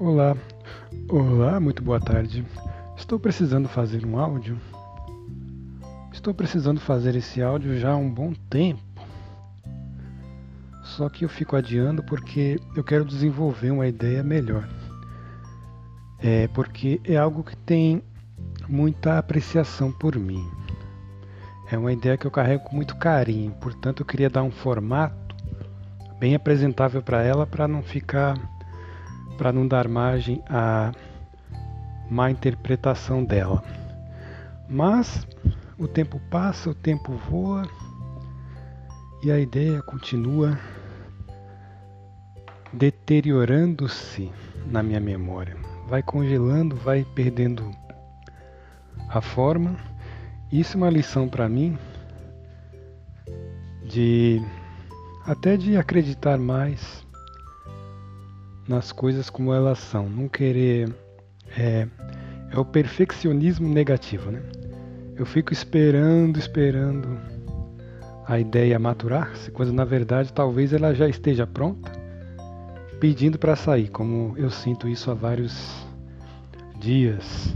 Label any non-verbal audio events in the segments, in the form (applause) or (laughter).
Olá, olá, muito boa tarde. Estou precisando fazer um áudio. Estou precisando fazer esse áudio já há um bom tempo. Só que eu fico adiando porque eu quero desenvolver uma ideia melhor. É porque é algo que tem muita apreciação por mim. É uma ideia que eu carrego com muito carinho, portanto eu queria dar um formato bem apresentável para ela para não ficar para não dar margem à má interpretação dela. Mas o tempo passa, o tempo voa e a ideia continua deteriorando-se na minha memória. Vai congelando, vai perdendo a forma. Isso é uma lição para mim de até de acreditar mais nas coisas como elas são, não querer é, é o perfeccionismo negativo, né? Eu fico esperando, esperando a ideia maturar-se, quando na verdade talvez ela já esteja pronta, pedindo para sair, como eu sinto isso há vários dias.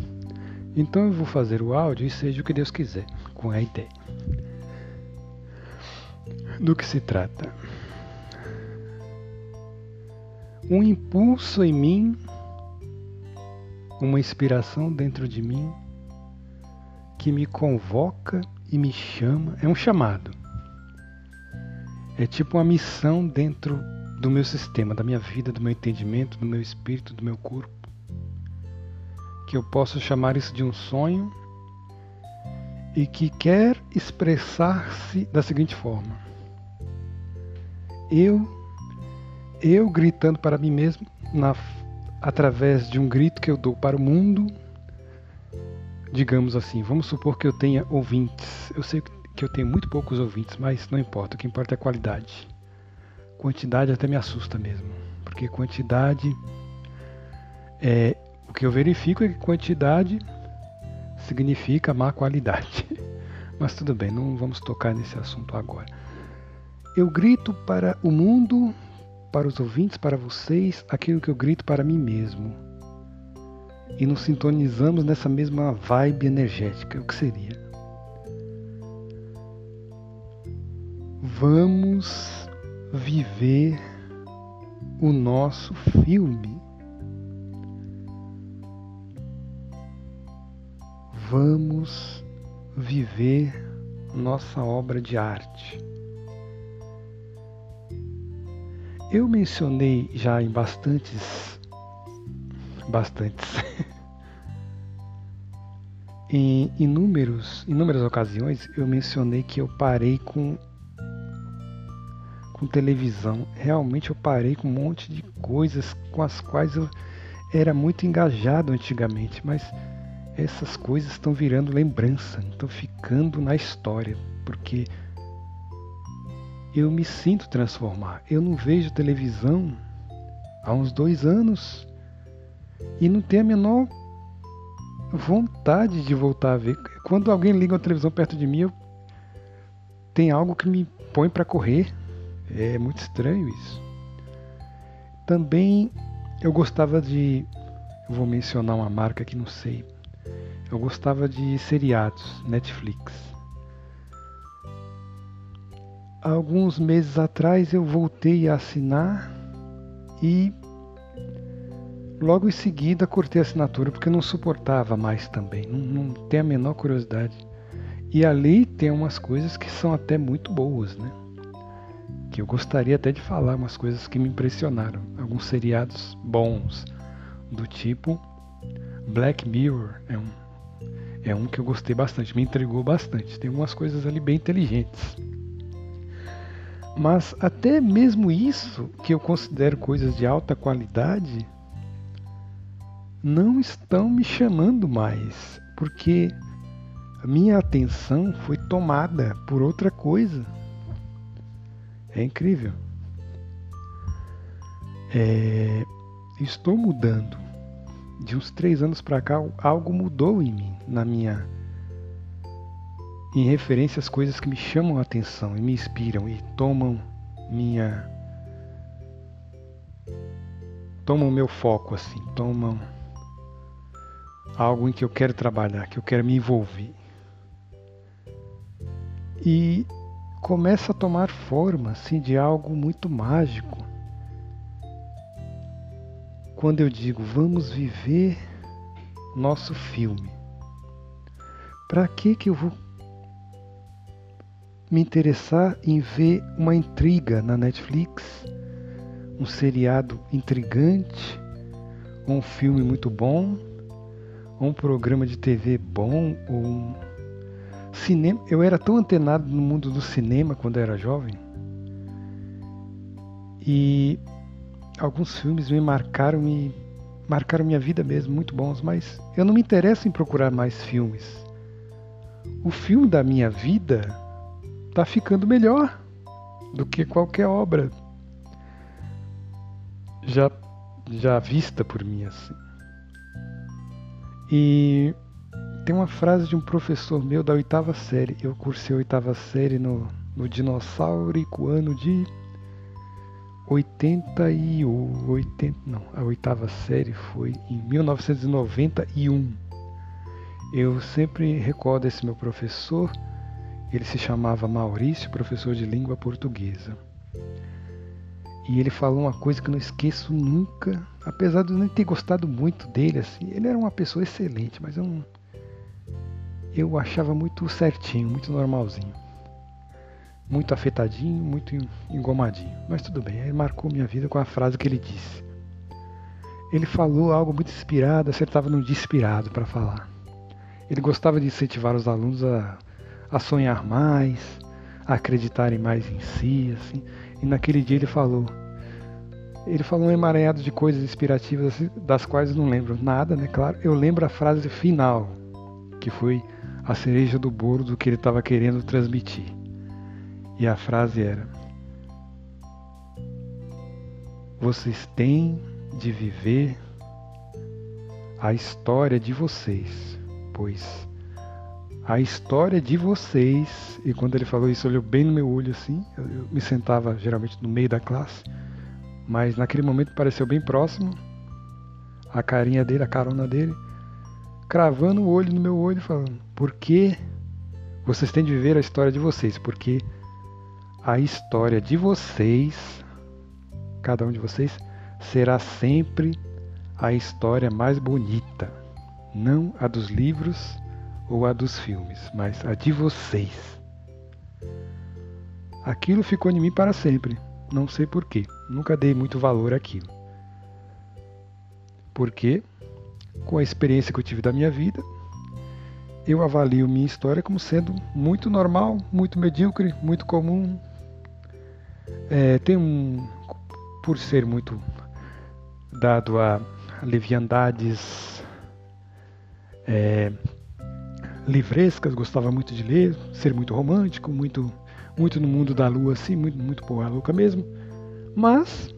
Então eu vou fazer o áudio e seja o que Deus quiser com a ideia. Do que se trata? Um impulso em mim, uma inspiração dentro de mim que me convoca e me chama. É um chamado. É tipo uma missão dentro do meu sistema, da minha vida, do meu entendimento, do meu espírito, do meu corpo. Que eu posso chamar isso de um sonho e que quer expressar-se da seguinte forma: Eu eu gritando para mim mesmo, na, através de um grito que eu dou para o mundo, digamos assim, vamos supor que eu tenha ouvintes. Eu sei que eu tenho muito poucos ouvintes, mas não importa, o que importa é a qualidade. Quantidade até me assusta mesmo, porque quantidade é o que eu verifico é que quantidade significa má qualidade. (laughs) Mas tudo bem, não vamos tocar nesse assunto agora. Eu grito para o mundo para os ouvintes, para vocês, aquilo que eu grito para mim mesmo. E nos sintonizamos nessa mesma vibe energética. O que seria? Vamos viver o nosso filme. Vamos viver nossa obra de arte. Eu mencionei já em bastantes, bastantes, (laughs) em inúmeros, inúmeras ocasiões eu mencionei que eu parei com com televisão. Realmente eu parei com um monte de coisas com as quais eu era muito engajado antigamente, mas essas coisas estão virando lembrança, estão ficando na história, porque eu me sinto transformar. Eu não vejo televisão há uns dois anos e não tenho a menor vontade de voltar a ver. Quando alguém liga a televisão perto de mim, eu... tem algo que me põe para correr. É muito estranho isso. Também eu gostava de. Eu vou mencionar uma marca que não sei. Eu gostava de seriados, Netflix alguns meses atrás eu voltei a assinar e logo em seguida cortei a assinatura porque não suportava mais também, não, não tem a menor curiosidade. E ali tem umas coisas que são até muito boas, né? Que eu gostaria até de falar umas coisas que me impressionaram, alguns seriados bons, do tipo Black Mirror é um é um que eu gostei bastante, me intrigou bastante. Tem umas coisas ali bem inteligentes. Mas até mesmo isso, que eu considero coisas de alta qualidade, não estão me chamando mais, porque a minha atenção foi tomada por outra coisa. É incrível. É, estou mudando. De uns três anos para cá, algo mudou em mim, na minha em referência às coisas que me chamam a atenção e me inspiram e tomam minha tomam meu foco, assim, tomam algo em que eu quero trabalhar, que eu quero me envolver. E começa a tomar forma, assim, de algo muito mágico. Quando eu digo, vamos viver nosso filme. Para que que eu vou me interessar em ver uma intriga na Netflix, um seriado intrigante, um filme muito bom, um programa de TV bom, ou um cinema. Eu era tão antenado no mundo do cinema quando era jovem. E alguns filmes me marcaram e marcaram minha vida mesmo, muito bons, mas eu não me interesso em procurar mais filmes. O filme da minha vida está ficando melhor do que qualquer obra já, já vista por mim assim. E tem uma frase de um professor meu da oitava série. Eu cursei a oitava série no, no dinossaurico ano de 80 e 80, não, a oitava série foi em 1991. Eu sempre recordo esse meu professor ele se chamava Maurício, professor de língua portuguesa. E ele falou uma coisa que eu não esqueço nunca, apesar de eu nem ter gostado muito dele, assim. Ele era uma pessoa excelente, mas eu não, eu achava muito certinho, muito normalzinho. Muito afetadinho, muito engomadinho. Mas tudo bem, ele marcou minha vida com a frase que ele disse. Ele falou algo muito inspirado, acertava num dia inspirado para falar. Ele gostava de incentivar os alunos a a sonhar mais, a acreditarem mais em si, assim. E naquele dia ele falou, ele falou um emaranhado de coisas inspirativas das quais eu não lembro nada, né? Claro, eu lembro a frase final, que foi a cereja do bolo do que ele estava querendo transmitir. E a frase era: Vocês têm de viver a história de vocês, pois a história de vocês. E quando ele falou isso, olhou bem no meu olho assim. Eu, eu, me sentava geralmente no meio da classe, mas naquele momento pareceu bem próximo. A carinha dele, a carona dele, cravando o olho no meu olho, falando: Por que vocês têm de viver a história de vocês? Porque a história de vocês, cada um de vocês, será sempre a história mais bonita, não a dos livros ou a dos filmes, mas a de vocês. Aquilo ficou em mim para sempre. Não sei porquê. Nunca dei muito valor àquilo. Porque, com a experiência que eu tive da minha vida, eu avalio minha história como sendo muito normal, muito medíocre, muito comum. É, tem um. Por ser muito dado a leviandades, é, livrescas, gostava muito de ler, ser muito romântico, muito muito no mundo da lua assim, muito muito porra louca mesmo. Mas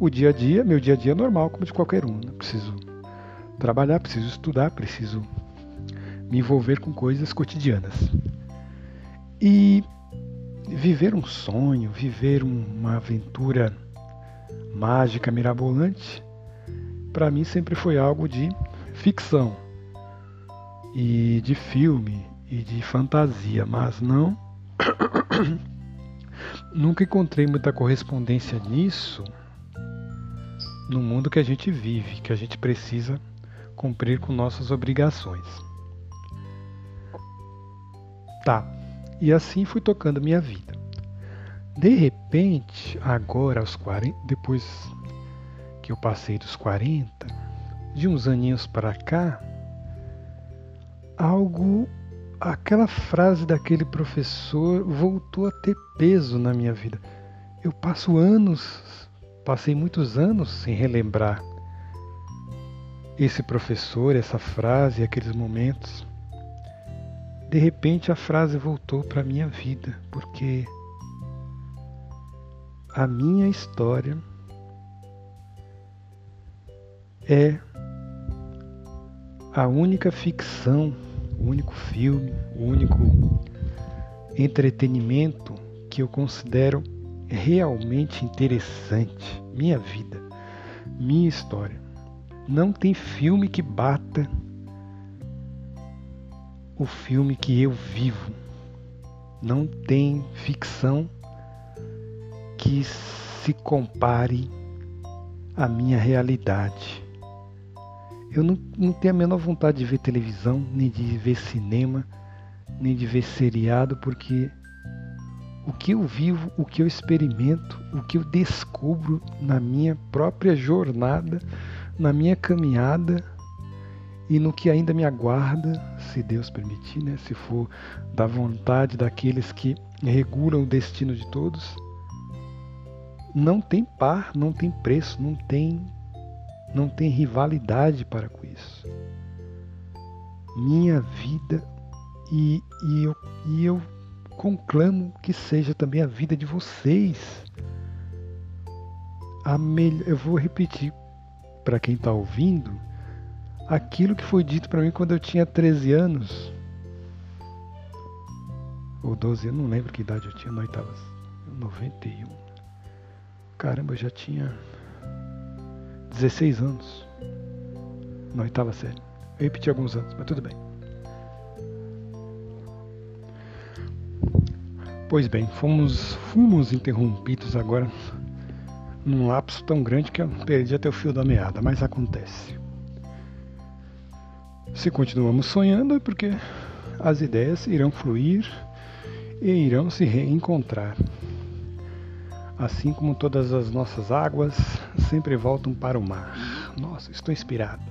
o dia a dia, meu dia a dia é normal como de qualquer um, né? preciso trabalhar, preciso estudar, preciso me envolver com coisas cotidianas. E viver um sonho, viver uma aventura mágica, mirabolante, para mim sempre foi algo de ficção e de filme e de fantasia, mas não. (coughs) Nunca encontrei muita correspondência nisso no mundo que a gente vive, que a gente precisa cumprir com nossas obrigações. Tá, e assim fui tocando minha vida. De repente, agora aos 40, depois que eu passei dos 40, de uns aninhos para cá, algo, aquela frase daquele professor voltou a ter peso na minha vida. Eu passo anos, passei muitos anos sem relembrar esse professor, essa frase, aqueles momentos. De repente a frase voltou para a minha vida, porque a minha história é a única ficção, o único filme, o único entretenimento que eu considero realmente interessante. Minha vida. minha história. Não tem filme que bata o filme que eu vivo. Não tem ficção que se compare à minha realidade. Eu não, não tenho a menor vontade de ver televisão, nem de ver cinema, nem de ver seriado, porque o que eu vivo, o que eu experimento, o que eu descubro na minha própria jornada, na minha caminhada e no que ainda me aguarda, se Deus permitir, né? se for da vontade daqueles que regulam o destino de todos, não tem par, não tem preço, não tem não tem rivalidade para com isso. Minha vida e, e, eu, e eu conclamo que seja também a vida de vocês. A melhor, eu vou repetir para quem está ouvindo aquilo que foi dito para mim quando eu tinha 13 anos. Ou 12, eu não lembro que idade eu tinha, na oitava. 91. Caramba, eu já tinha 16 anos. Na oitava série. Eu repeti alguns anos, mas tudo bem. Pois bem, fomos, fomos interrompidos agora num lapso tão grande que eu perdi até o fio da meada, mas acontece. Se continuamos sonhando é porque as ideias irão fluir e irão se reencontrar. Assim como todas as nossas águas sempre voltam para o mar. Nossa, estou inspirado.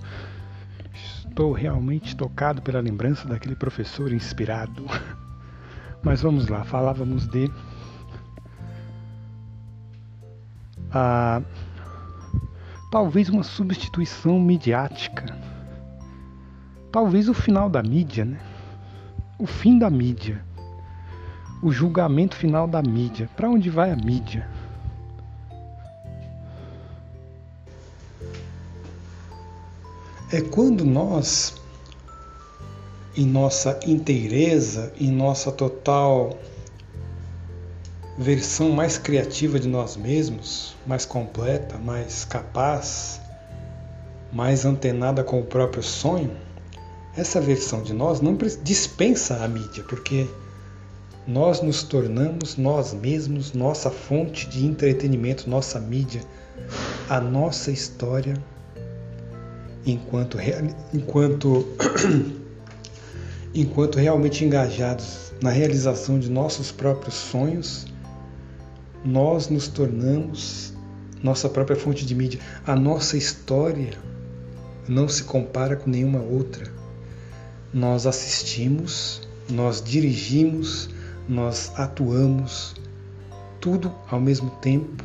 Estou realmente tocado pela lembrança daquele professor inspirado. (laughs) Mas vamos lá, falávamos de a talvez uma substituição midiática. Talvez o final da mídia, né? O fim da mídia. O julgamento final da mídia. Para onde vai a mídia? É quando nós em nossa inteireza, em nossa total versão mais criativa de nós mesmos, mais completa, mais capaz, mais antenada com o próprio sonho, essa versão de nós não dispensa a mídia, porque nós nos tornamos nós mesmos nossa fonte de entretenimento, nossa mídia, a nossa história enquanto enquanto (clears throat) enquanto realmente engajados na realização de nossos próprios sonhos, nós nos tornamos nossa própria fonte de mídia. A nossa história não se compara com nenhuma outra. Nós assistimos, nós dirigimos, nós atuamos, tudo ao mesmo tempo.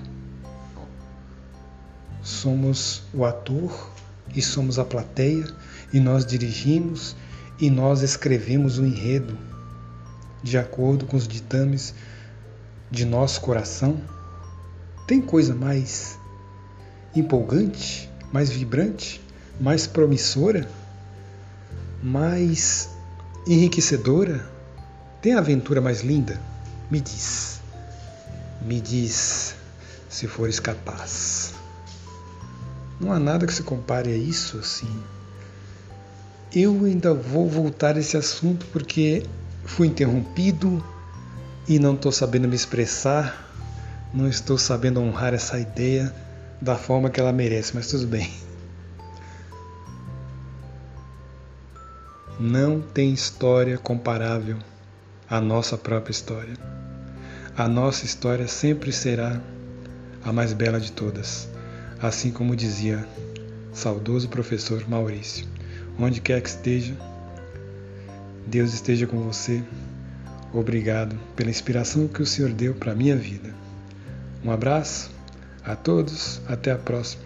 Somos o ator e somos a plateia, e nós dirigimos e nós escrevemos o enredo de acordo com os ditames de nosso coração? Tem coisa mais empolgante, mais vibrante, mais promissora, mais enriquecedora? Tem aventura mais linda? Me diz. Me diz se fores capaz. Não há nada que se compare a isso assim. Eu ainda vou voltar a esse assunto porque fui interrompido e não estou sabendo me expressar, não estou sabendo honrar essa ideia da forma que ela merece, mas tudo bem. Não tem história comparável à nossa própria história. A nossa história sempre será a mais bela de todas, assim como dizia saudoso professor Maurício onde quer que esteja. Deus esteja com você. Obrigado pela inspiração que o Senhor deu para a minha vida. Um abraço a todos, até a próxima,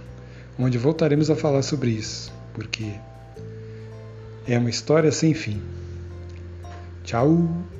onde voltaremos a falar sobre isso, porque é uma história sem fim. Tchau!